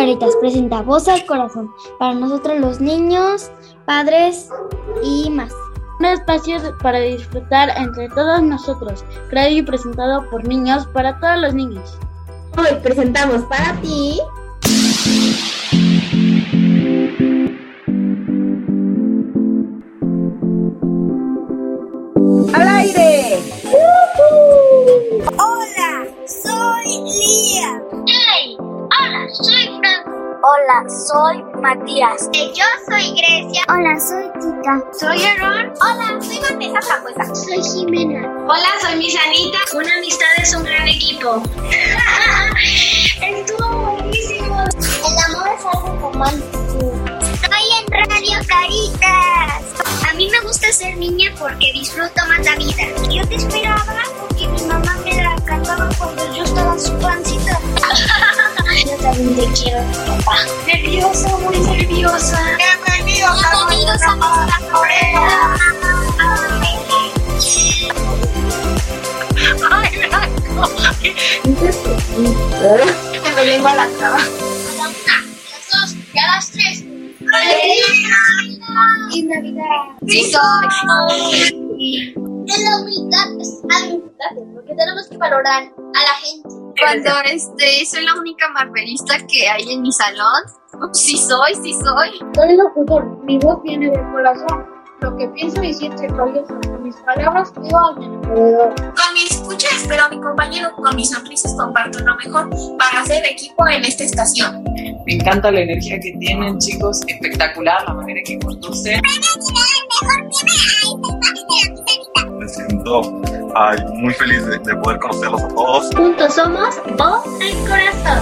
Caritas presenta Voz al Corazón para nosotros los niños, padres y más. Un espacio para disfrutar entre todos nosotros, creado y presentado por niños para todos los niños. Hoy presentamos para ti ¡Al aire! Hola, soy Lía. Soy Franco. Hola, soy Matías. Y yo soy Grecia. Hola, soy Kika. Soy Aaron. Hola, soy Vanessa Frambuesa. Soy Jimena. Hola, soy Misanita. Una amistad es un gran equipo. Estuvo buenísimo. El amor es algo romántico. Estoy en Radio Caritas. A mí me gusta ser niña porque disfruto más la vida. Yo te esperaba porque mi mamá me la cantaba cuando yo estaba en su pancita. Yo también te quiero, papá. Nerviosa, muy nerviosa. Bienvenidos a Bienvenidos a nuestra Corea. Me lengua la traba. A la una, a las dos y a las tres. Y Navidad. Sí soy. En la humildad es algo importante porque tenemos que valorar a la gente. Cuando este, soy la única marvelista que hay en mi salón. Sí soy, sí soy. Soy locutor, mi voz viene del corazón. Lo que pienso y siento con mis palabras digo a mi alrededor. Con mi escucha espero a mi compañero, con mis sonrisas comparto lo mejor para hacer equipo en esta estación. Me encanta la energía que tienen, chicos. Espectacular la manera que conducen. Me siento ay, muy feliz de, de poder conocerlos a todos. Juntos somos Voz al Corazón.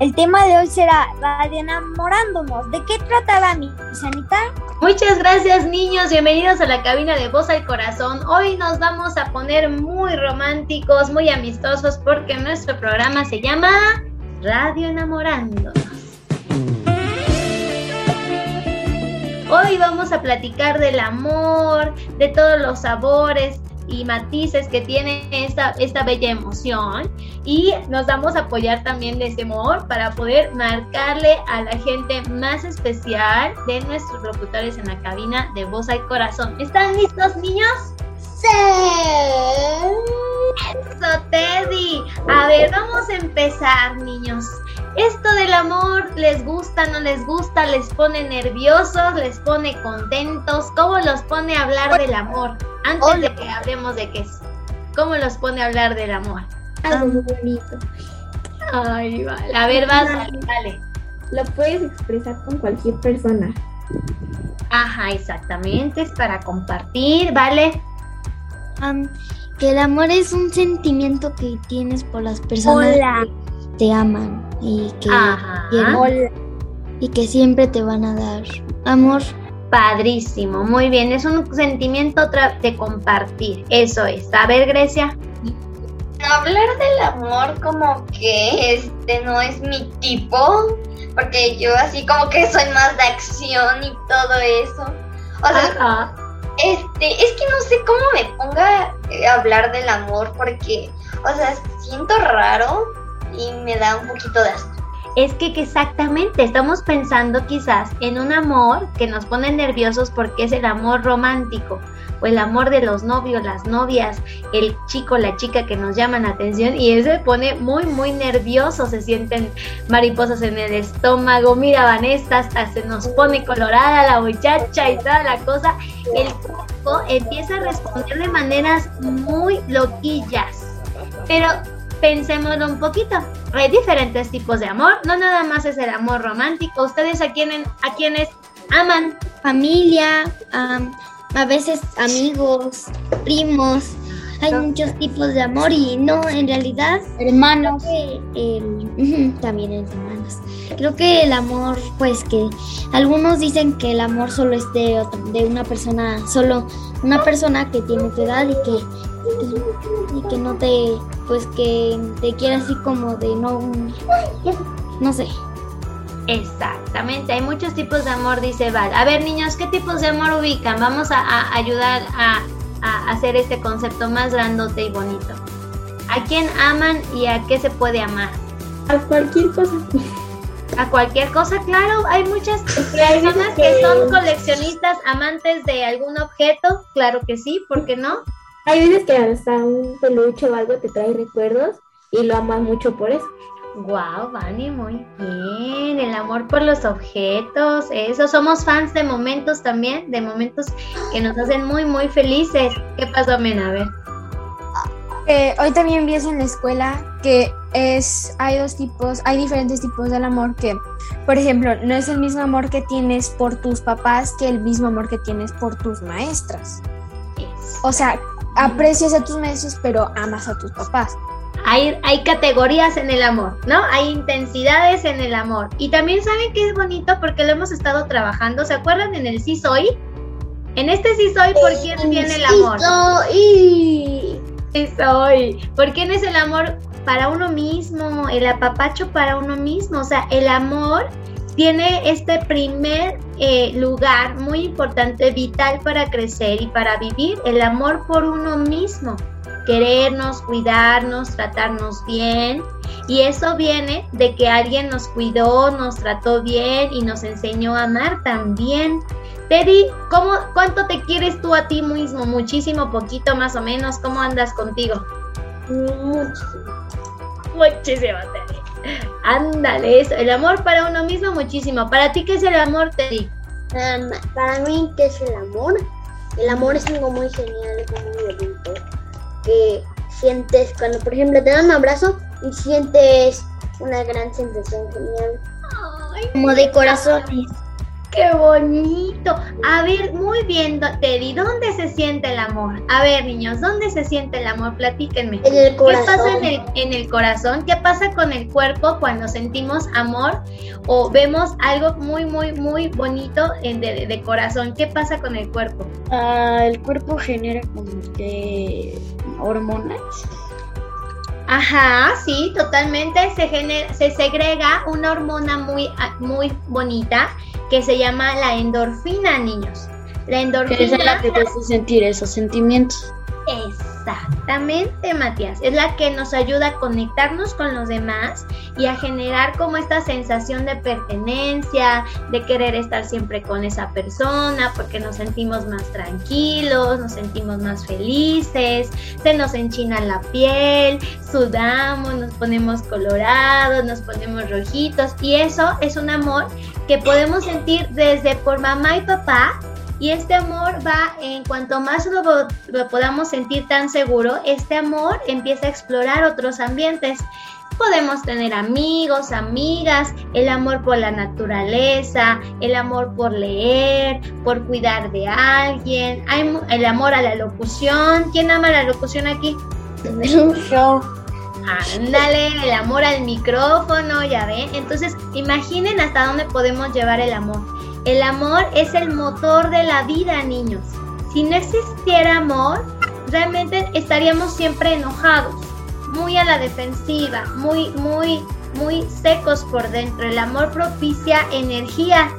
El tema de hoy será Radio Enamorándonos. ¿De qué tratará mi Sanita? Muchas gracias niños, bienvenidos a la cabina de Voz al Corazón. Hoy nos vamos a poner muy románticos, muy amistosos porque nuestro programa se llama Radio Enamorándonos. Hoy vamos a platicar del amor, de todos los sabores y matices que tiene esta, esta bella emoción y nos vamos a apoyar también de ese amor para poder marcarle a la gente más especial de nuestros locutores en la cabina de Voz al Corazón. ¿Están listos niños? Sí. Eso, Teddy. A ver, vamos a empezar, niños. Esto del amor, ¿les gusta, no les gusta? ¿Les pone nerviosos? ¿Les pone contentos? ¿Cómo los pone a hablar del amor? Antes de que hablemos de qué es. ¿Cómo los pone a hablar del amor? Algo muy bonito. Ay, vale. A ver, vas, dale, dale. Lo puedes expresar con cualquier persona. Ajá, exactamente. Es para compartir, ¿vale? Que el amor es un sentimiento que tienes por las personas Hola. que te aman y que, Ajá. quieren- y que siempre te van a dar amor. Padrísimo, muy bien. Es un sentimiento de compartir. Eso es. A ver, Grecia. Hablar del amor como que este no es mi tipo, porque yo así como que soy más de acción y todo eso. O sea, Ajá. este, es que no sé cómo me ponga eh, a hablar del amor porque, o sea, siento raro y me da un poquito de asco. Es que, exactamente, estamos pensando quizás en un amor que nos pone nerviosos porque es el amor romántico o el amor de los novios, las novias, el chico, la chica que nos llaman la atención y ese pone muy, muy nervioso, se sienten mariposas en el estómago, mira Vanessa, hasta se nos pone colorada la muchacha y toda la cosa, el cuerpo empieza a responder de maneras muy loquillas, pero pensémoslo un poquito. Hay diferentes tipos de amor, no nada más es el amor romántico. Ustedes a quienes, a quienes aman, Familia, am, a veces amigos, primos. Hay muchos tipos de amor y no, en realidad, hermanos. que el, también entre hermanos. Creo que el amor, pues que algunos dicen que el amor solo es de, de una persona, solo una persona que tiene tu edad y que, y que no te, pues que te quiere así como de no, no sé. Exactamente, hay muchos tipos de amor, dice Val. A ver, niños, ¿qué tipos de amor ubican? Vamos a, a ayudar a, a hacer este concepto más grandote y bonito. ¿A quién aman y a qué se puede amar? A cualquier cosa. A cualquier cosa, claro, hay muchas personas que son coleccionistas, amantes de algún objeto, claro que sí, ¿por qué no? Hay veces que hasta un peluche o algo te trae recuerdos y lo amas mucho por eso. Wow, Vani, muy bien. El amor por los objetos, eso. Somos fans de momentos también, de momentos que nos hacen muy, muy felices. ¿Qué pasó, Mena? A ver. Eh, hoy también vi eso en la escuela que es hay dos tipos, hay diferentes tipos del amor que, por ejemplo, no es el mismo amor que tienes por tus papás que el mismo amor que tienes por tus maestras. O sea, aprecias a tus maestros, pero amas a tus papás. Hay, hay categorías en el amor, ¿no? Hay intensidades en el amor. Y también saben que es bonito porque lo hemos estado trabajando. ¿Se acuerdan en el sí soy? En este sí soy, ¿por quién viene el amor? Sí Sí soy. ¿Por quién es el amor para uno mismo? El apapacho para uno mismo. O sea, el amor tiene este primer eh, lugar muy importante, vital para crecer y para vivir, el amor por uno mismo querernos, cuidarnos, tratarnos bien. Y eso viene de que alguien nos cuidó, nos trató bien y nos enseñó a amar también. Teddy, ¿cómo, ¿cuánto te quieres tú a ti mismo? Muchísimo, poquito más o menos. ¿Cómo andas contigo? Muchísimo. Muchísimo, Teddy. Ándale, eso. El amor para uno mismo, muchísimo. ¿Para ti qué es el amor, Teddy? Um, para mí, ¿qué es el amor? El amor es algo muy genial, es muy bonito. Que sientes cuando, por ejemplo, te dan un abrazo y sientes una gran sensación genial. Ay, como de corazones. ¡Qué bonito! A ver, muy bien, Teddy, ¿dónde se siente el amor? A ver, niños, ¿dónde se siente el amor? Platíquenme. En el ¿Qué corazón. pasa en el, en el corazón? ¿Qué pasa con el cuerpo cuando sentimos amor o vemos algo muy, muy, muy bonito de- de corazón? ¿Qué pasa con el cuerpo? Ah, el cuerpo genera como que hormonas. Ajá, sí, totalmente. Se, genera, se segrega una hormona muy, ah, muy bonita que se llama la endorfina, niños. La endorfina. Que es la que te hace sentir esos sentimientos. Exactamente, Matías. Es la que nos ayuda a conectarnos con los demás y a generar como esta sensación de pertenencia, de querer estar siempre con esa persona, porque nos sentimos más tranquilos, nos sentimos más felices, se nos enchina la piel, sudamos, nos ponemos colorados, nos ponemos rojitos y eso es un amor que podemos sentir desde por mamá y papá y este amor va, en cuanto más lo, lo, podamos sentir tan seguro, este amor empieza a explorar otros ambientes. Podemos tener amigos, amigas, el amor por la naturaleza, el amor por leer, por cuidar de alguien, hay el amor a la locución. ¿Quién ama la locución aquí? Yo. Ándale, el amor al micrófono, ya ven. Entonces, imaginen hasta dónde podemos llevar el amor. El amor es el motor de la vida, niños. Si no existiera amor, realmente estaríamos siempre enojados, muy a la defensiva, muy, muy, muy secos por dentro. El amor propicia energía.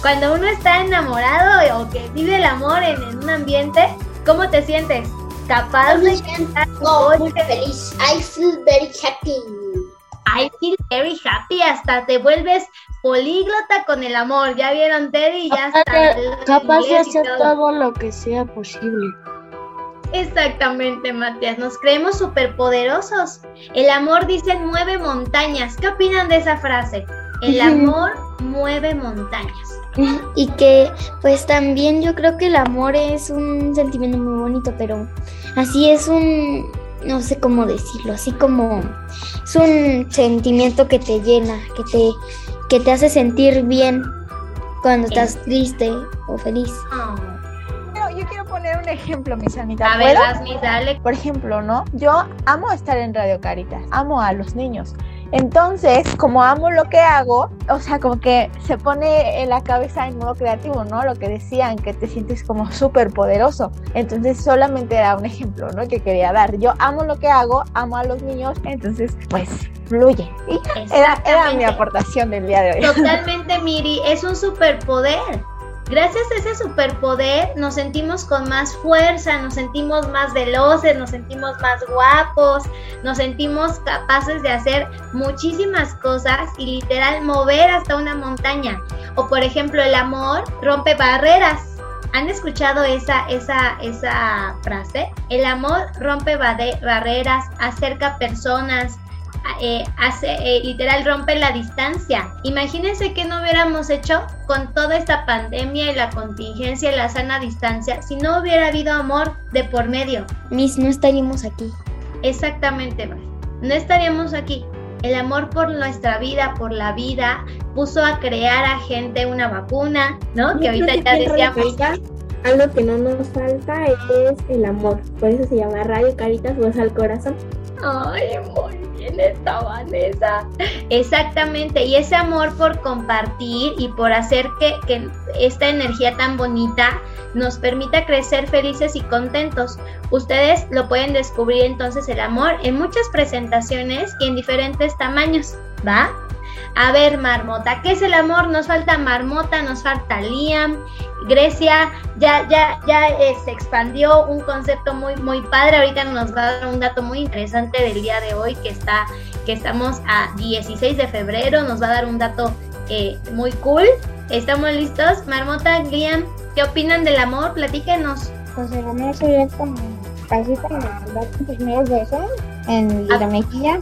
Cuando uno está enamorado o que vive el amor en, en un ambiente, ¿cómo te sientes? Capaz de cantar oh, muy feliz. I feel very happy. I feel very happy. Hasta te vuelves políglota con el amor. ¿Ya vieron, Teddy? Ya está. Capaz de hacer todo. todo lo que sea posible. Exactamente, Matías. Nos creemos superpoderosos. El amor, dicen, mueve montañas. ¿Qué opinan de esa frase? El amor mueve montañas. Y que, pues también yo creo que el amor es un sentimiento muy bonito, pero así es un, no sé cómo decirlo, así como es un sentimiento que te llena, que te, que te hace sentir bien cuando estás triste o feliz. Oh. Yo quiero poner un ejemplo, mis amigas. A ver, dale. Por ejemplo, ¿no? Yo amo estar en Radio Caritas, amo a los niños. Entonces, como amo lo que hago, o sea, como que se pone en la cabeza en modo creativo, ¿no? Lo que decían, que te sientes como súper poderoso. Entonces, solamente era un ejemplo, ¿no? Que quería dar. Yo amo lo que hago, amo a los niños, entonces, pues, fluye. Y era, era mi aportación del día de hoy. Totalmente, Miri, es un superpoder. Gracias a ese superpoder nos sentimos con más fuerza, nos sentimos más veloces, nos sentimos más guapos, nos sentimos capaces de hacer muchísimas cosas y literal mover hasta una montaña. O por ejemplo, el amor rompe barreras. ¿Han escuchado esa, esa, esa frase? El amor rompe barreras, acerca personas, eh, hace, eh, literal rompe la distancia. Imagínense que no hubiéramos hecho con toda esta pandemia y la contingencia y la sana distancia si no hubiera habido amor de por medio. Miss, no estaríamos aquí. Exactamente, no estaríamos aquí. El amor por nuestra vida, por la vida, puso a crear a gente una vacuna, ¿no? Que ahorita ya decíamos. Algo que no nos falta es el amor. Por eso se llama Radio Caritas Voz al Corazón. Ay, muy bien esta Vanessa. Exactamente, y ese amor por compartir y por hacer que, que, esta energía tan bonita nos permita crecer felices y contentos. Ustedes lo pueden descubrir entonces el amor en muchas presentaciones y en diferentes tamaños, ¿va? A ver, Marmota, ¿qué es el amor? Nos falta Marmota, nos falta Liam. Grecia ya, ya, ya eh, se expandió un concepto muy, muy padre. Ahorita nos va a dar un dato muy interesante del día de hoy que está, que estamos a 16 de febrero. Nos va a dar un dato eh, muy cool. ¿Estamos listos? Marmota, Liam, ¿qué opinan del amor? Platíquenos. Pues el amor sería como casi como tus primeros besos en la mejilla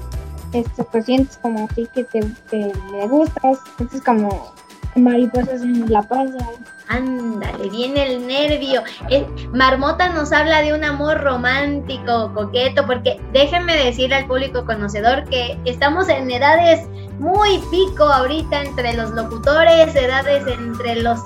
esto, pues sientes como así que te, te le gustas, sientes como mariposas en la panza. Ándale, viene el nervio. Marmota nos habla de un amor romántico, coqueto, porque déjenme decirle al público conocedor que estamos en edades muy pico ahorita entre los locutores, edades entre los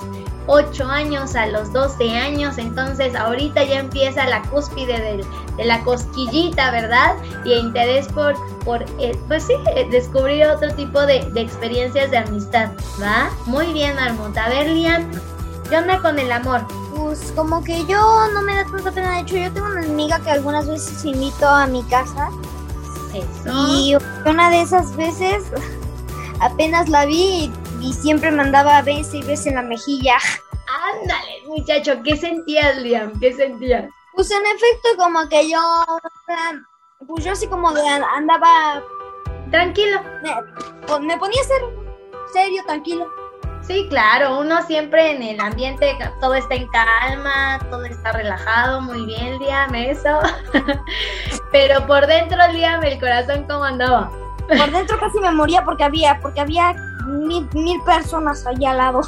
8 años a los 12 años, entonces ahorita ya empieza la cúspide de la cosquillita, ¿verdad? Y interés por, por eh, pues sí, eh, descubrir otro tipo de, experiencias de amistad, ¿va? Muy bien, Marmota. A ver, Lian, ¿qué onda con el amor? Pues como que yo no me da tanta pena, de hecho yo tengo una amiga que algunas veces invito a mi casa. Eso. Y una de esas veces apenas la vi y siempre mandaba besos y besos en la mejilla. Ándale, muchacho, ¿qué sentías, Liam? ¿Qué sentías? Pues en efecto, como que yo, pues yo así como de andaba... Tranquilo. Me, pues me ponía ser serio, tranquilo. Sí, claro, uno siempre en el ambiente, todo está en calma, todo está relajado, muy bien, Liam, eso. Pero por dentro, Liam, el corazón, ¿cómo andaba? Por dentro casi me moría porque había, porque había mil, mil personas allá al lado.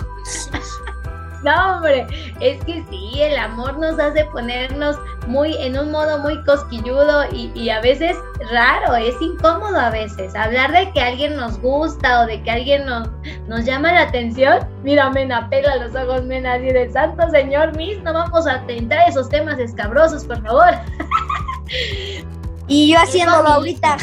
No, hombre, es que sí, el amor nos hace ponernos muy en un modo muy cosquilludo y, y, a veces raro, es incómodo a veces. Hablar de que alguien nos gusta o de que alguien nos, nos llama la atención. Mira, Mena, pela los ojos, Mena, así de santo señor Miss, no vamos a tentar esos temas escabrosos, por favor. Y yo haciéndolo ahorita.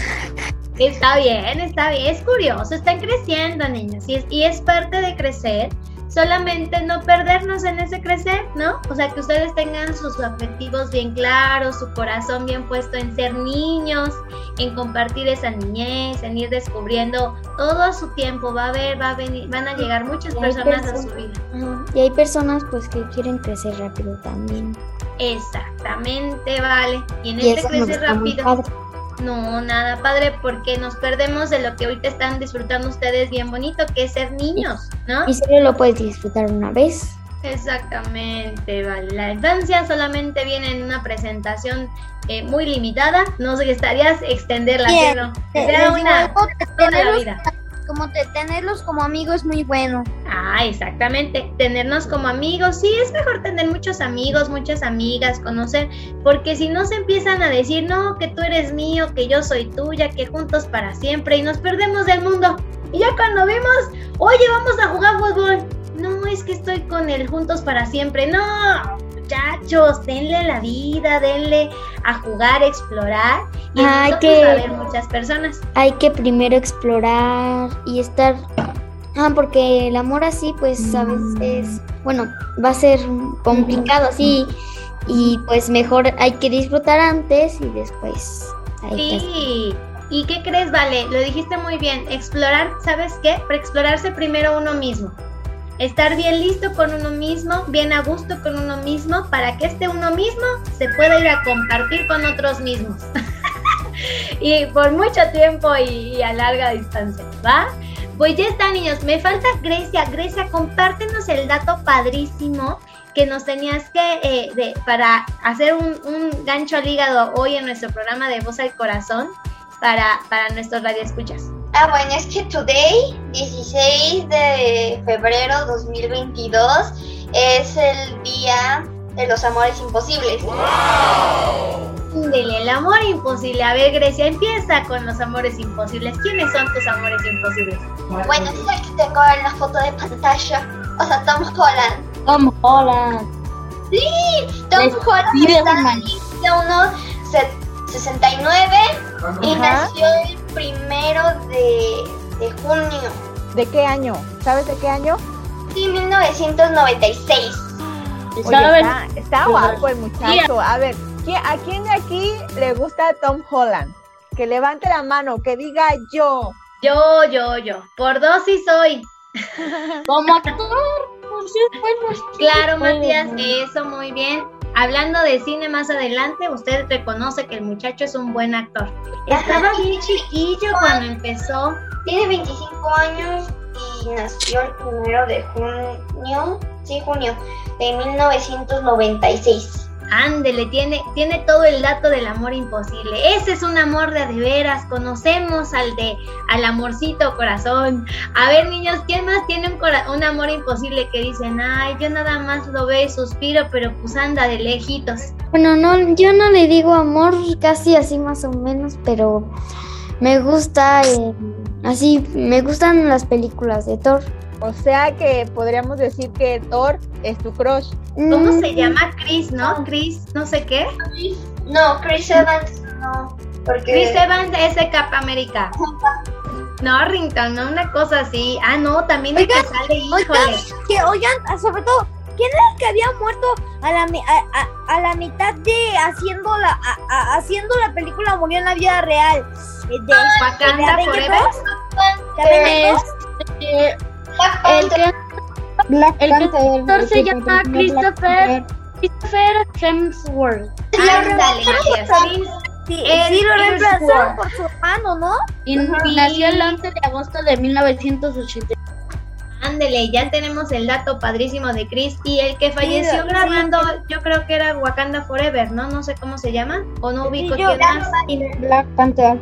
Está bien, está bien, es curioso, están creciendo niños y es, y es parte de crecer, solamente no perdernos en ese crecer, ¿no? O sea, que ustedes tengan sus objetivos bien claros, su corazón bien puesto en ser niños, en compartir esa niñez, en ir descubriendo todo a su tiempo, va a haber, va a venir, van a llegar muchas personas a su vida. Y hay personas pues que quieren crecer rápido también. Exactamente, vale. Y en este crecer rápido no, nada padre, porque nos perdemos de lo que ahorita están disfrutando ustedes bien bonito, que es ser niños, ¿no? Y solo lo puedes disfrutar una vez. Exactamente, vale. La infancia solamente viene en una presentación eh, muy limitada. No sé, estarías extenderla, pero será una toda la vida como tenerlos como amigos es muy bueno. Ah, exactamente. Tenernos como amigos. Sí, es mejor tener muchos amigos, muchas amigas, conocer, porque si no se empiezan a decir, no, que tú eres mío, que yo soy tuya, que juntos para siempre, y nos perdemos del mundo. Y ya cuando vemos, oye, vamos a jugar fútbol. No, es que estoy con el juntos para siempre. No, muchachos, denle la vida, denle a jugar, explorar. Y Hay que- pues, va a haber muchas personas. Hay que primero explorar y estar... Ah, porque el amor así, pues a veces, bueno, va a ser complicado así y pues mejor hay que disfrutar antes y después Sí. ¿Y qué crees, Vale? Lo dijiste muy bien. Explorar, ¿sabes qué? Para explorarse primero uno mismo. Estar bien listo con uno mismo, bien a gusto con uno mismo, para que este uno mismo se pueda ir a compartir con otros mismos. y por mucho tiempo y, a larga distancia, ¿va? Pues ya está, niños. Me falta Grecia. Grecia, compártenos el dato padrísimo que nos tenías que, eh, para hacer un, un gancho al hígado hoy en nuestro programa de Voz al Corazón para, para nuestros radioescuchas. Ah, bueno, es que today, 16 de febrero 2022, es el día de los amores imposibles. Dele, el amor imposible. A ver, Grecia, empieza con los amores imposibles. ¿Quiénes son tus amores imposibles? Bueno, es el que tengo en la foto de pantalla. O sea, Tom Holland. Tom Holland. Sí, Tom Les Holland está de unos se- 69 y Ajá. nació el primero de, de junio. ¿De qué año? ¿Sabes de qué año? Sí, 1996. Oye, está, está guapo el muchacho. A ver, ¿quién- ¿a quién de aquí le gusta Tom Holland? Que levante la mano, que diga yo. Yo, yo, yo. Por dos sí soy. Como actor, pues sí, bueno, sí, Claro. Matías, eso muy bien. Hablando de cine más adelante, usted reconoce que el muchacho es un buen actor. Estaba bien chiquillo cuando empezó. Tiene 25 años y nació el primero de junio, sí, junio de 1996. Ándele, tiene, tiene todo el dato del amor imposible. Ese es un amor de de veras. Conocemos al de al amorcito corazón. A ver, niños, ¿quién más tiene un, un amor imposible que dicen, ay, yo nada más lo veo y suspiro, pero pues anda de lejitos? Bueno, no, yo no le digo amor, casi así más o menos, pero me gusta, eh, así, me gustan las películas de Thor. O sea que podríamos decir que Thor es tu crush. ¿Cómo Mm, se llama? Chris, ¿no? Chris, no sé qué. No, Chris Evans no, porque Chris Evans es de Capa América. No, Rington, no una cosa así. Ah, no, también el que Oigan, sale, híjole. Oigan, que, oigan, sobre todo, ¿quién era el que había muerto a la, mi- a, a- a la mitad de haciendo la, a- a- haciendo la película murió en la vida real? Eh, De, Wakanda de Avengers Forever. 2? ¿De Avengers 2? Black el Panther. que Black el Panther. actor se que llama Christopher Panther. Christopher Hemsworth. Chris Sí, sí, lo reemplazaron por su hermano, ¿no? Y nació el 11 de agosto de 1980. Ándele, ya tenemos el dato padrísimo de Chris y el que falleció sí, grabando, yo creo que era Wakanda Forever, ¿no? No sé cómo se llama, o no ubico yo- quién más. Black Panther.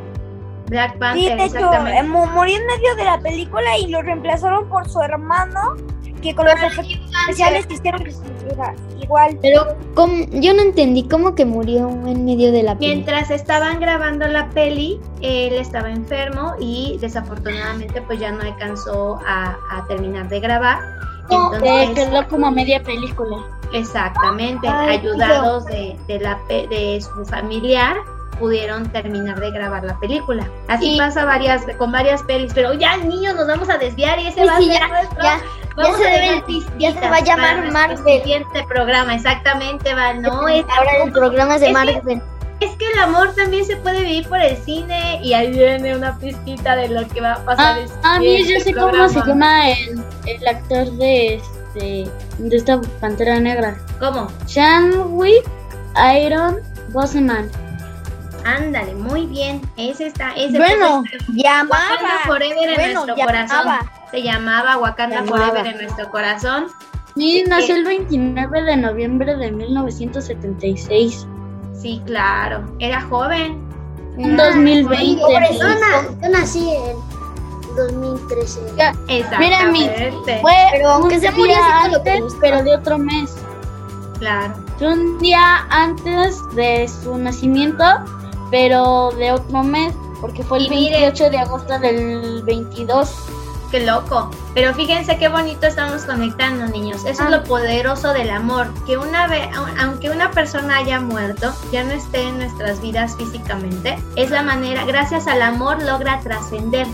Black Sí, Panther, de hecho, exactamente. eh, mu- murió en medio de la película y lo reemplazaron por su hermano, que con los efectos especiales hicieron que se viera igual. Pero ¿cómo? yo no entendí cómo que murió en medio de la película. Mientras estaban grabando la peli, él estaba enfermo y desafortunadamente pues ya no alcanzó a, a terminar de grabar. Entonces, quedó como media película. exactamente, Ay, ayudados de, de, la, pe- de su familiar, pudieron terminar de grabar la película. Así Y- pasa varias con varias pelis, pero ya niños nos vamos a desviar y ese va a ser ya, nuestro- ya, Vamos se a debe- dejar ya se pistitas va a llamar Marvel. siguiente programa, exactamente, Val. No, es, Ahora el programa es de que- Marvel. es que el amor también se puede vivir por el cine y ahí viene una pistita de lo que va a pasar. Ah, el a mí yo sé cómo se llama el, el actor de este de esta pantera negra. ¿Cómo? Chadwick Iron Boseman. Ándale, muy bien. Ese está, ese Bueno, llamaba. Wakanda Forever en Bueno, nuestro llamaba. corazón. Se llamaba Wakanda Llamaba. Forever en nuestro corazón. Y nació el 29 de noviembre de 1976. Sí, claro. Era joven. En 2020. Yo, na- yo nací en 2013. Mira, mi fue Pero aunque un se murió antes, pero de otro mes. Claro. Un día antes de su nacimiento, pero de otro mes, porque fue el Y miren. 28 de agosto del 22. qué loco. Pero fíjense qué bonito estamos conectando, niños. Eso es lo poderoso del amor. Que una vez, aunque una persona haya muerto, ya no esté en nuestras vidas físicamente, es la manera, gracias al amor logra trascender,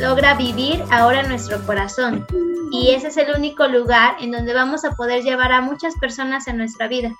logra vivir ahora en nuestro corazón. Y ese es el único lugar en donde vamos a poder llevar a muchas personas en nuestra vida.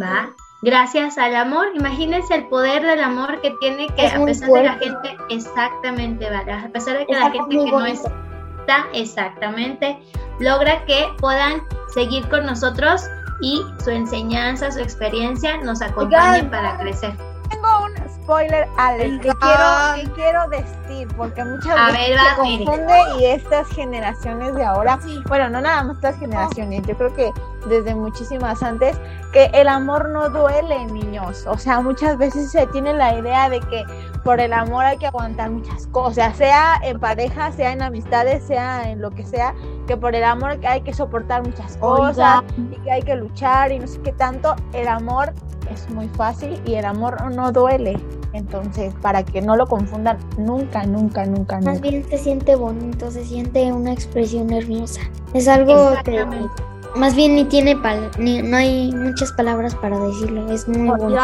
¿Va? Gracias al amor, imagínense el poder del amor que tiene que Es a pesar de la fuerte. gente, exactamente, ¿vale? A pesar de que la gente que no está exactamente, logra que puedan seguir con nosotros y su enseñanza, su experiencia nos acompañen Oigan. para crecer. Tengo un spoiler alert que quiero, que quiero decir porque muchas A veces ver, se confunde y estas generaciones de ahora, bueno, no nada más estas generaciones, yo creo que desde muchísimas antes, que el amor no duele, niños. O sea, muchas veces se tiene la idea de que por el amor hay que aguantar muchas cosas, sea en pareja, sea en amistades, sea en lo que sea, que por el amor hay que soportar muchas cosas y que hay que luchar y no sé qué tanto. El amor es muy fácil y el amor no duele. Entonces, para que no lo confundan nunca, nunca, nunca, Más nunca. bien se siente bonito, se siente una expresión hermosa. Es algo que. Más bien ni tiene pal ni no hay muchas palabras para decirlo. Es muy bonito.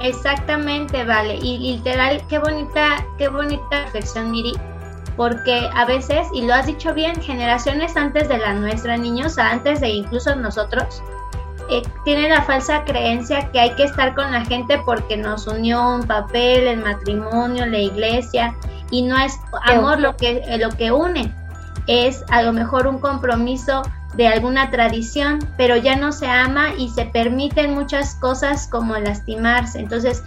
Exactamente, vale. Y literal, qué bonita, qué bonita reflexión, Miri. Porque a veces, y lo has dicho bien, generaciones antes de la nuestra, niños, antes de incluso nosotros, eh, tienen la falsa creencia que hay que estar con la gente porque nos unió un papel, el matrimonio, la iglesia, y no es amor lo que, lo que une, es a lo mejor un compromiso de alguna tradición, pero ya no se ama y se permiten muchas cosas como lastimarse. Entonces,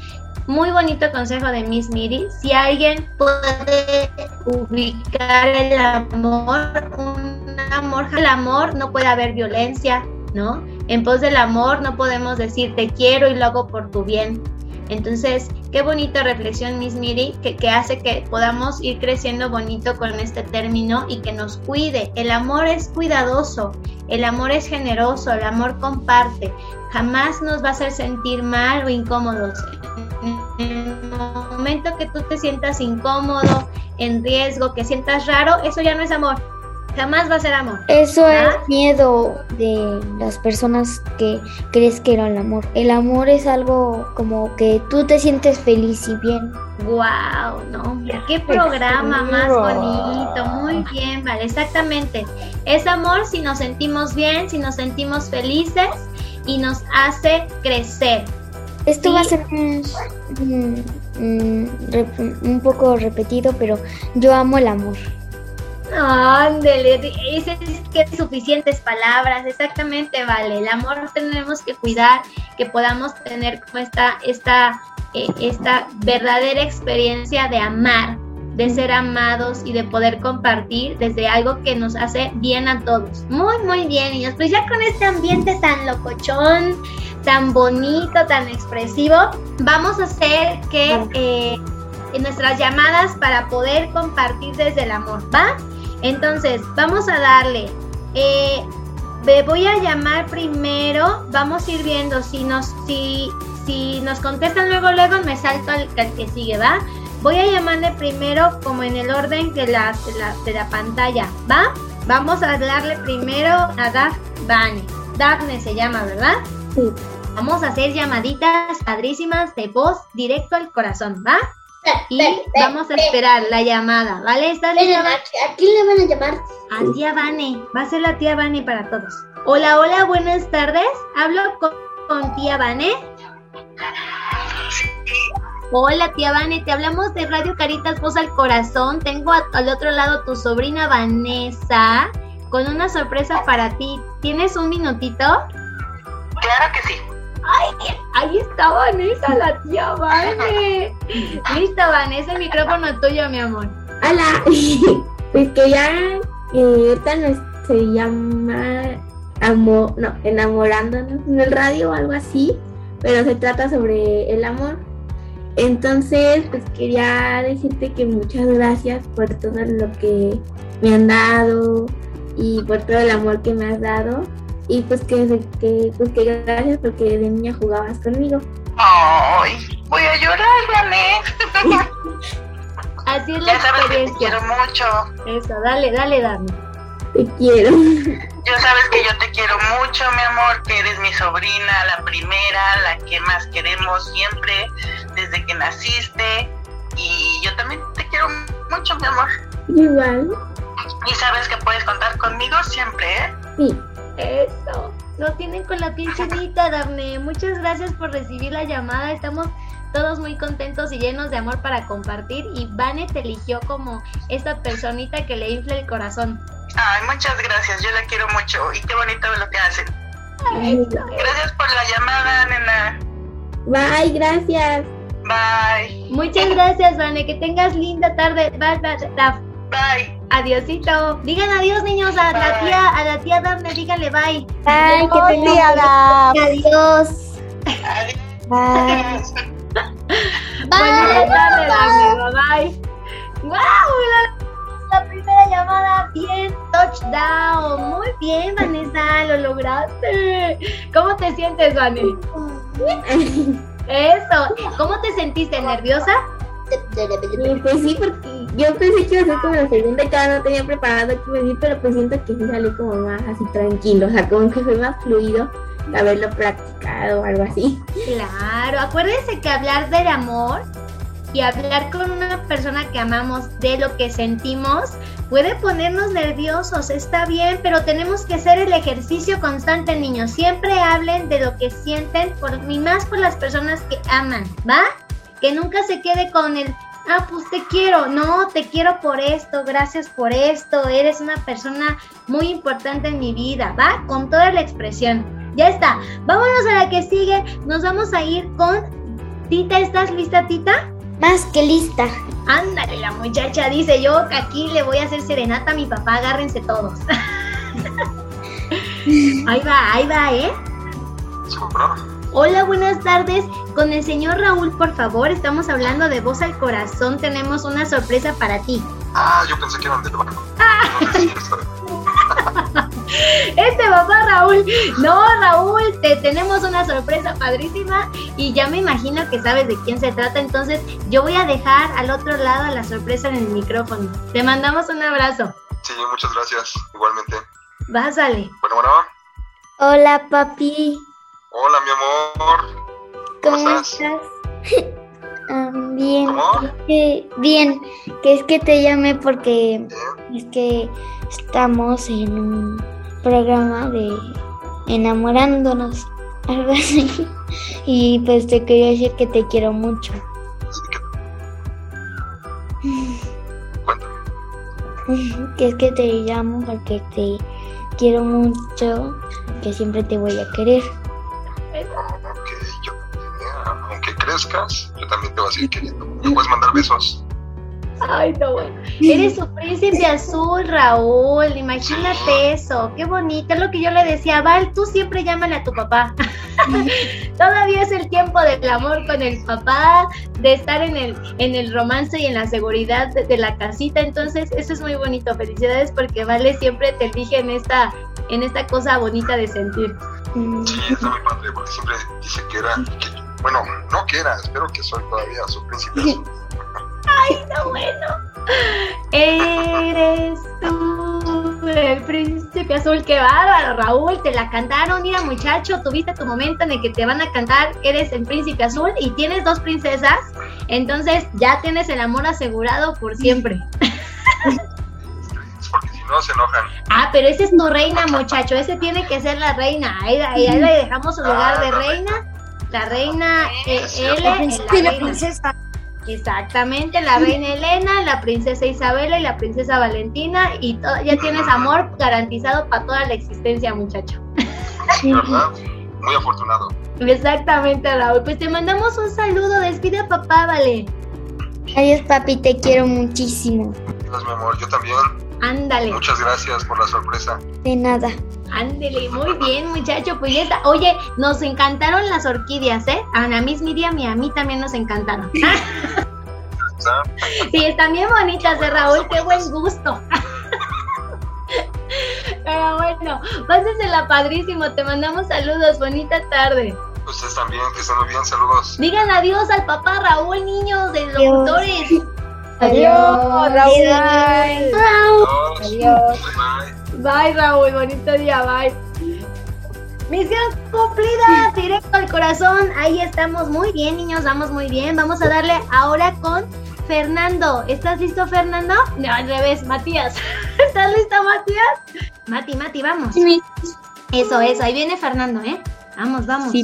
muy bonito consejo de Miss Miri. Si alguien puede ubicar el amor, un amor, el amor no puede haber violencia, ¿no? En pos del amor no podemos decir te quiero y lo hago por tu bien. Entonces, qué bonita reflexión, Miss Miri, que, hace que podamos ir creciendo bonito con este término y que nos cuide. El amor es cuidadoso, el amor es generoso, el amor comparte. Jamás nos va a hacer sentir mal o incómodos. En el momento que tú te sientas incómodo, en riesgo, que sientas raro, eso ya no es amor. Jamás va a ser amor. Eso es miedo de las personas que crees que era el amor. El amor es algo como que tú te sientes feliz y bien. Wow, no, qué programa más bonito, muy bien, vale, exactamente. Es amor si nos sentimos bien, si nos sentimos felices y nos hace crecer. Esto Sí. va a ser un poco repetido, pero yo amo el amor. Ándele, ese es que suficientes palabras, exactamente, vale. El amor tenemos que cuidar, que podamos tener como esta, esta, eh, esta verdadera experiencia de amar, de ser amados y de poder compartir desde algo que nos hace bien a todos. Muy, muy bien, niños. Pues ya con este ambiente tan locochón, tan bonito, tan expresivo, vamos a hacer que eh, en nuestras llamadas para poder compartir desde el amor, ¿va? Entonces, vamos a darle. eh, me voy a llamar primero. Vamos a ir viendo si nos, si, si nos contestan luego, luego me salto al, al que sigue, ¿va? Voy a llamarle primero como en el orden de la, de la, de la pantalla, ¿va? Vamos a darle primero a Daphne. Daphne se llama, ¿verdad? Sí. Vamos a hacer llamaditas padrísimas de voz directo al corazón, ¿va? Y vamos a esperar la llamada, ¿vale? ¿Estás lista? ¿a, a quién le van a llamar? A tía Vane, va a ser la tía Vane para todos. Hola, hola, buenas tardes. Hablo con, con tía Vane. Hola, tía Vane, te hablamos de Radio Caritas Voz al Corazón. Tengo a- al otro lado tu sobrina Vanessa con una sorpresa para ti. ¿Tienes un minutito? Claro que sí. ¡Ay! Ahí está Vanessa, la tía Vane. Listo, Vanessa, el micrófono tuyo, mi amor. Hola, pues que ya eh, ahorita nos se llama amo, no, enamorándonos en el radio o algo así, pero se trata sobre el amor. Entonces, pues quería decirte que muchas gracias por todo lo que me han dado y por todo el amor que me has dado y pues que, que pues que gracias porque de niña jugabas conmigo. Ay, voy a llorar, Vané. Así es la Ya sabes que te experiencia. quiero mucho. Eso, dale, dale, Dani. Te quiero. Ya sabes que yo te quiero mucho, mi amor, que eres mi sobrina, la primera, la que más queremos siempre, desde que naciste. Y yo también te quiero mucho, mi amor. Igual. Y sabes que puedes contar conmigo siempre, ¿eh? Sí. Eso. Lo tienen con la piel chinita, Dafne. Muchas gracias por recibir la llamada. Estamos todos muy contentos y llenos de amor para compartir. Y Vane te eligió como esta personita que le infla el corazón. Ay, muchas gracias, yo la quiero mucho. Y qué bonito lo que hacen. Gracias por la llamada, nena. Bye, gracias. Bye. Muchas gracias, Vane. Que tengas linda tarde. Bye, bye. Bye. Adiosito. Digan adiós, niños, a la Bye. tía, a la tía Dafne, díganle bye. Bye, que Adiós, tía Daf. Adiós. Bye. Buenas tardes, Dafne. Bye. ¡Wow! La, la primera llamada, bien, touchdown. Muy bien, Vanessa, lo lograste. ¿Cómo te sientes, Vane? Eso. ¿Cómo te sentiste? ¿Nerviosa? Pues sí, porque yo pensé que iba a ser como la segunda cada no tenía preparado decir, pero pues siento que sí salió como más así tranquilo, o sea, como que fue más fluido haberlo practicado o algo así. Claro, acuérdense que hablar del amor y hablar con una persona que amamos de lo que sentimos puede ponernos nerviosos, está bien, pero tenemos que hacer el ejercicio constante, niños. Siempre hablen de lo que sienten, por, y más por las personas que aman, ¿va? Que nunca se quede con el, ah, pues te quiero, no, te quiero por esto, gracias por esto, eres una persona muy importante en mi vida, ¿va? Con toda la expresión. Ya está. Vámonos a la que sigue. Nos vamos a ir con Tita. ¿Estás lista, Tita? Más que lista. Ándale, la muchacha dice yo aquí le voy a hacer serenata a mi papá, agárrense todos. ahí va, ahí va, ¿eh? Hola, buenas tardes. Con el señor Raúl, por favor, estamos hablando de voz al corazón. Tenemos una sorpresa para ti. Ah, yo pensé que eran del banco. Este papá Raúl, no Raúl, te tenemos una sorpresa padrísima y ya me imagino que sabes de quién se trata, entonces yo voy a dejar al otro lado la sorpresa en el micrófono. Te mandamos un abrazo. Sí, muchas gracias. Igualmente. Pásale. Bueno, bueno. Hola, papi. Hola, mi amor. ¿Cómo, estás? estás? Ah, bien. Que- bien, que es que te llamé porque es que estamos en un programa de enamorándonos, algo así. Y pues te quería decir que te quiero mucho. Que es que te llamo porque te quiero mucho, que siempre te voy a querer. Crezcas, yo también te voy a seguir queriendo. Me puedes mandar besos. Ay, no, bueno. Eres su príncipe azul, Raúl. Imagínate eso. Qué bonito. Es lo que yo le decía. Val, tú siempre llámale a tu papá. Todavía es el tiempo del amor con el papá, de estar en el, en el romance y en la seguridad de, de la casita. Entonces, eso es muy bonito. Felicidades porque Vale siempre te elige en esta, en esta cosa bonita de sentir. Sí, está muy padre, porque siempre dice que era. que- bueno, no que era, espero que soy todavía su príncipe. azul. Ay, no, bueno. Eres tú el príncipe azul. Qué bárbaro, Raúl. Te la cantaron. Mira, muchacho, tuviste tu momento en el que te van a cantar. Eres el príncipe azul y tienes dos princesas. Entonces ya tienes el amor asegurado por siempre. Porque si no, se enojan. Ah, pero esa es tu reina, muchacho. Ese tiene que ser la reina. Ahí, ahí- ahí le dejamos su lugar de reina. La reina eh, L, La la princesa. Exactamente, la reina Elena, la princesa Isabela y la princesa Valentina. Y ya tienes amor garantizado para toda la existencia, muchacho. Sí, ¿verdad? Muy afortunado. Exactamente, Raúl. Pues te mandamos un saludo. Despide a papá, vale. Adiós, papi, te quiero muchísimo. Dios, mi amor, yo también. Ándale. Muchas gracias por la sorpresa. De nada. Ándele, muy bien, muchacho. Pues ya está. Oye, nos encantaron las orquídeas, ¿eh? A la Miss Miriam y a mí también nos encantaron. Sí, están bien bonitas, ¿eh, Raúl? Qué buen gusto. Pero bueno, pásensela padrísimo. Te mandamos saludos. Bonita tarde. Ustedes también, que estén muy bien. Saludos. Digan adiós al papá Raúl, niños, de Adiós. locutores. Adiós, Raúl. Adiós. Bye, Raúl. Bonito día. Bye. Misión cumplida, directo al corazón. Ahí estamos muy bien, niños, vamos muy bien. Vamos a darle ahora con Fernando. ¿Estás listo, Fernando? No, al revés, Matías. ¿Estás listo, Matías? Mati, Mati, vamos. Eso, eso, ahí viene Fernando, ¿eh? Vamos, vamos.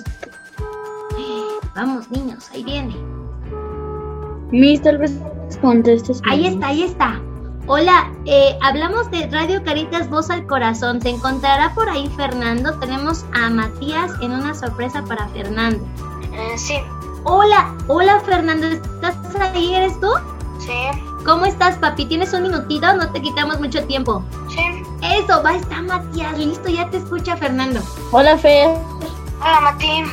Vamos, niños, ahí viene. Vez contestes. Ahí está, ahí está. Hola, eh, hablamos de Radio Caritas Voz al Corazón. ¿Se encontrará por ahí Fernando? Tenemos a Matías en una sorpresa para Fernando. Eh, sí, Hola, hola Fernando, ¿estás ahí? ¿Eres tú? sí, ¿Cómo estás, papi? ¿Tienes un minutito? No te quitamos mucho tiempo. sí. Eso, va, está Matías. Listo, ya te escucha Fernando. Hola, Fer. Hola, Mati.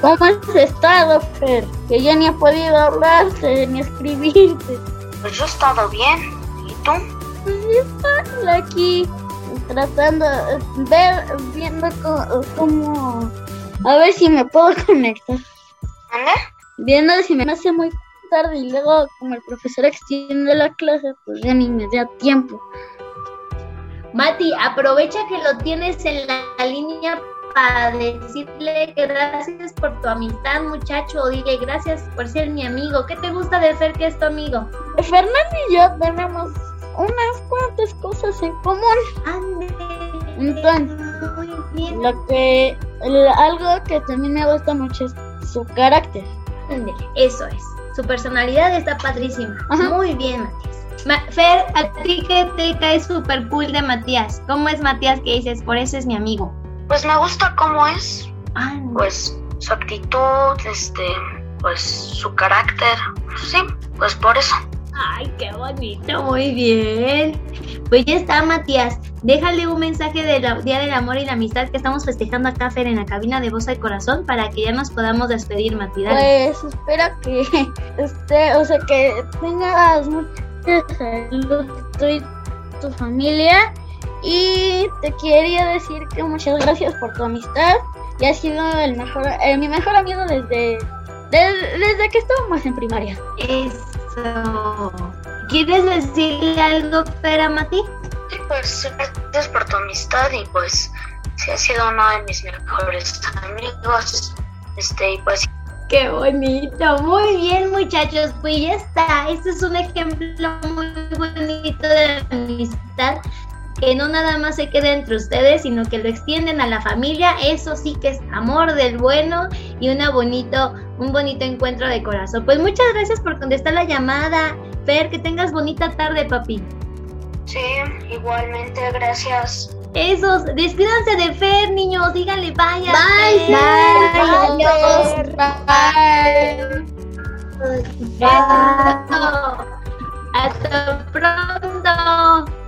¿Cómo has estado, Fer? Que ya ni he podido hablarte ni escribirte. Pues yo he estado bien. ¿Y tú? Pues yo estoy aquí tratando, eh, ver, viendo cómo... A ver si me puedo conectar. ¿Dónde? Viendo si me hace muy tarde y luego como el profesor extiende la clase, pues ya ni me da tiempo. Mati, aprovecha que lo tienes en la línea para decirle gracias por tu amistad, muchacho. Dile gracias por ser mi amigo. ¿Qué te gusta de Fer que es tu amigo? Fernando y yo tenemos unas cuantas cosas en común. Ande. Entonces, Muy bien. lo que, el- algo que también me gusta mucho es su carácter. Ándele, Eso es. Su personalidad está padrísima. Ajá. Muy bien, Matías. Ma- Fer, a ti que te cae súper cool de Matías. ¿Cómo es Matías que dices? Por eso es mi amigo. Pues me gusta cómo es. Ah, Pues su actitud, este, pues su carácter. Sí, pues por eso. Ay, qué bonito, muy bien. Pues ya está, Matías. Déjale un mensaje del Día del Amor y la Amistad que estamos festejando acá, Fer, en la cabina de Voz al Corazón, para que ya nos podamos despedir, Matías. Pues espero que este, o sea que tengas mucha salud tú y tu familia y te quería decir que muchas gracias por tu amistad y has sido el mejor, eh, mi mejor amigo desde, desde desde que estábamos en primaria. Eso. ¿Quieres decirle algo, Fer, a Mati? Sí, pues gracias por tu amistad y pues sí ha sido uno de mis mejores amigos. Este, y pues Qué bonito, muy bien muchachos, pues ya está, este es un ejemplo muy bonito de amistad que no nada más se queda entre ustedes, sino que lo extienden a la familia, eso sí que es amor del bueno y una bonito, un bonito encuentro de corazón. Pues muchas gracias por contestar la llamada, Fer, que tengas bonita tarde, papi. sí, igualmente gracias. Esos, despídanse de Fer, niños, díganle vaya. Bye, Fer. Bye. Eso. Hasta pronto.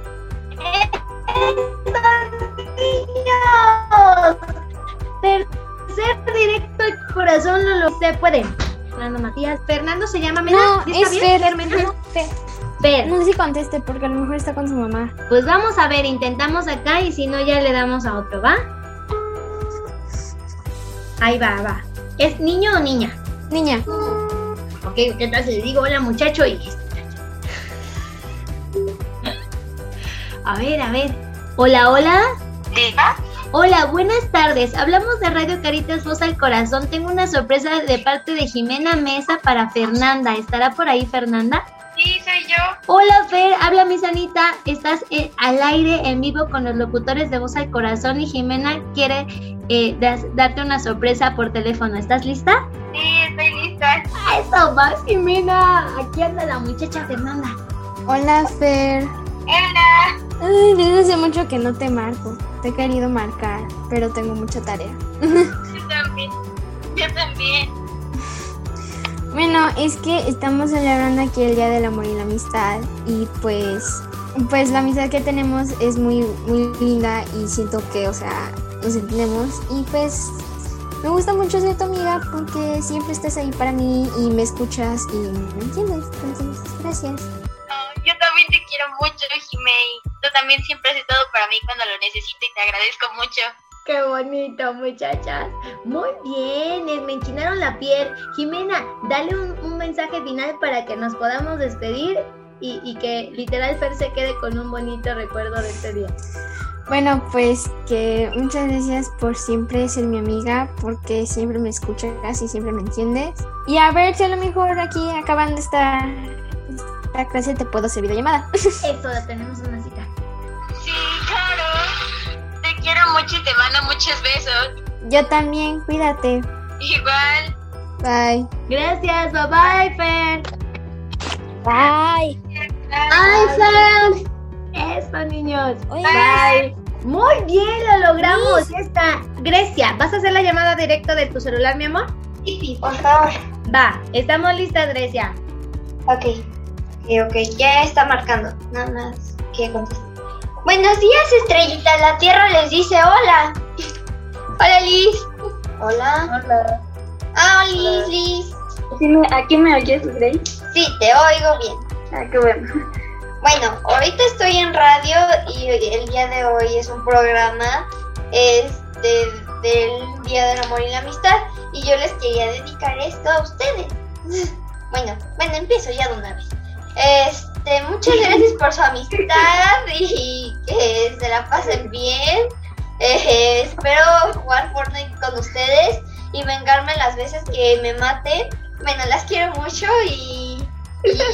Tercer directo al corazón, no lo se puede. Fernando Matías. Fernando se llama Mena. No, ¿Sí está es bien? Fer. Mena? Fer. Fer. No sé si conteste porque a lo mejor está con su mamá. Pues vamos a ver, intentamos acá y si no ya le damos a otro, ¿va? Ahí va, va. ¿Es niño o niña? Niña. Ok, ¿qué tal si le digo hola muchacho y... A ver, a ver. Hola, hola. Diga. Hola, buenas tardes. Hablamos de Radio Caritas Voz al Corazón. Tengo una sorpresa de parte de Jimena Mesa para Fernanda. ¿Estará por ahí Fernanda? Sí, soy yo. Hola Fer, habla mi Sanita. Estás eh, al aire en vivo con los locutores de Voz al Corazón y Jimena quiere eh, das- darte una sorpresa por teléfono. ¿Estás lista? Sí, estoy lista. ¡A Eso más, Jimena. Aquí anda la muchacha Fernanda. Hola, Fer. Hola. Ay, desde hace mucho que no te marco. Te he querido marcar, pero tengo mucha tarea. Yo también. Yo también. Bueno, es que estamos celebrando aquí el Día del Amor y la Amistad y pues pues la amistad que tenemos es muy muy linda y siento que, o sea, nos entendemos y pues me gusta mucho ser tu amiga porque siempre estás ahí para mí y me escuchas y me entiendes. Entonces, gracias. Yo también te quiero mucho, Jimei. Tú también siempre has estado para mí cuando lo necesito y te agradezco mucho. Qué bonito, muchachas. Muy bien, eh, me enchinaron la piel. Jimena, dale un, un mensaje final para que nos podamos despedir y, y que literal Fer se quede con un bonito recuerdo de este día. Bueno, pues que muchas gracias por siempre ser mi amiga, porque siempre me escuchas y siempre me entiendes. Y a ver si a lo mejor aquí acabando esta, esta clase te puedo hacer videollamada. Eso, tenemos una quiero mucho y te mando muchos besos. Yo también, cuídate. Igual. Bye. Gracias, bye bye, Fer. Bye. Bye, Fer. Eso, niños. Bye. Muy bien, lo logramos. Ya está. Grecia, ¿vas a hacer la llamada directa de tu celular, mi amor? Sí, sí, por favor. Va, estamos listas, Grecia. Ok. Ok, ok, ya está marcando. Nada más que contestar. Buenos días, estrellita. La tierra les dice hola. Hola, Liz. Hola. Hola. Ah, Liz, Liz. ¿Sí me- ¿Aquí me oyes, Grace? Sí, te oigo bien. Ah, qué bueno. Bueno, ahorita estoy en radio y el día de hoy es un programa este, del Día del Amor y la Amistad y yo les quería dedicar esto a ustedes. Bueno, bueno, empiezo ya de una vez. Este, muchas gracias por su amistad y que se la pasen bien. Eh, espero jugar Fortnite con ustedes y vengarme las veces que me maten. Bueno, las quiero mucho y,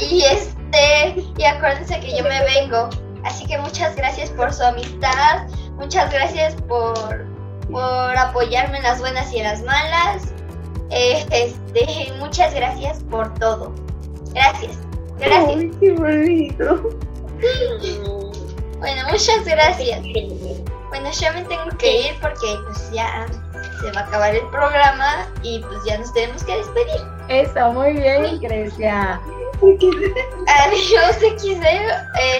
y este y acuérdense que yo me vengo. Así que muchas gracias por su amistad, muchas gracias por, por apoyarme en las buenas y en las malas. Eh, este, muchas gracias por todo. Gracias. Gracias. Ay, qué bonito. Bueno, muchas gracias. Bueno, yo me tengo que ir porque pues ya se va a acabar el programa y pues ya nos tenemos que despedir. Eso, muy bien, Grecia. Adiós, XD. Eh,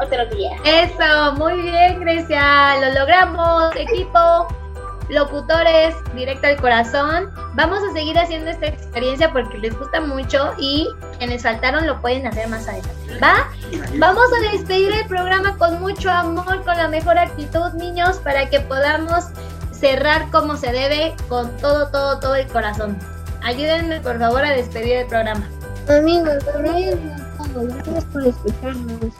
otro día. Eso, muy bien, Grecia. Lo logramos, equipo, locutores, directo al corazón. Vamos a seguir haciendo esta experiencia porque les gusta mucho y quienes faltaron lo pueden hacer más adelante. ¿Va? Vamos a despedir el programa con mucho amor, con la mejor actitud, niños, para que podamos cerrar como se debe con todo, todo, todo el corazón. Ayúdenme, por favor, a despedir el programa. Amigos, gracias por escucharnos.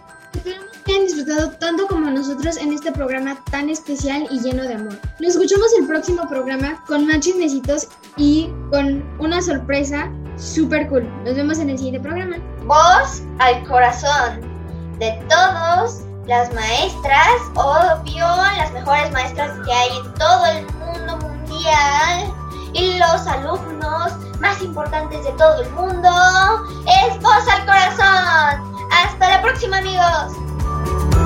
Que hayan disfrutado tanto como nosotros en este programa tan especial y lleno de amor. Nos escuchamos el próximo programa con más chismecitos y con una sorpresa super cool. Nos vemos en el siguiente programa. Voz al corazón de todos las maestras, obvio, las mejores maestras que hay en todo el mundo mundial y los alumnos más importantes de todo el mundo. Es Voz al corazón. Hasta la próxima, amigos. Oh,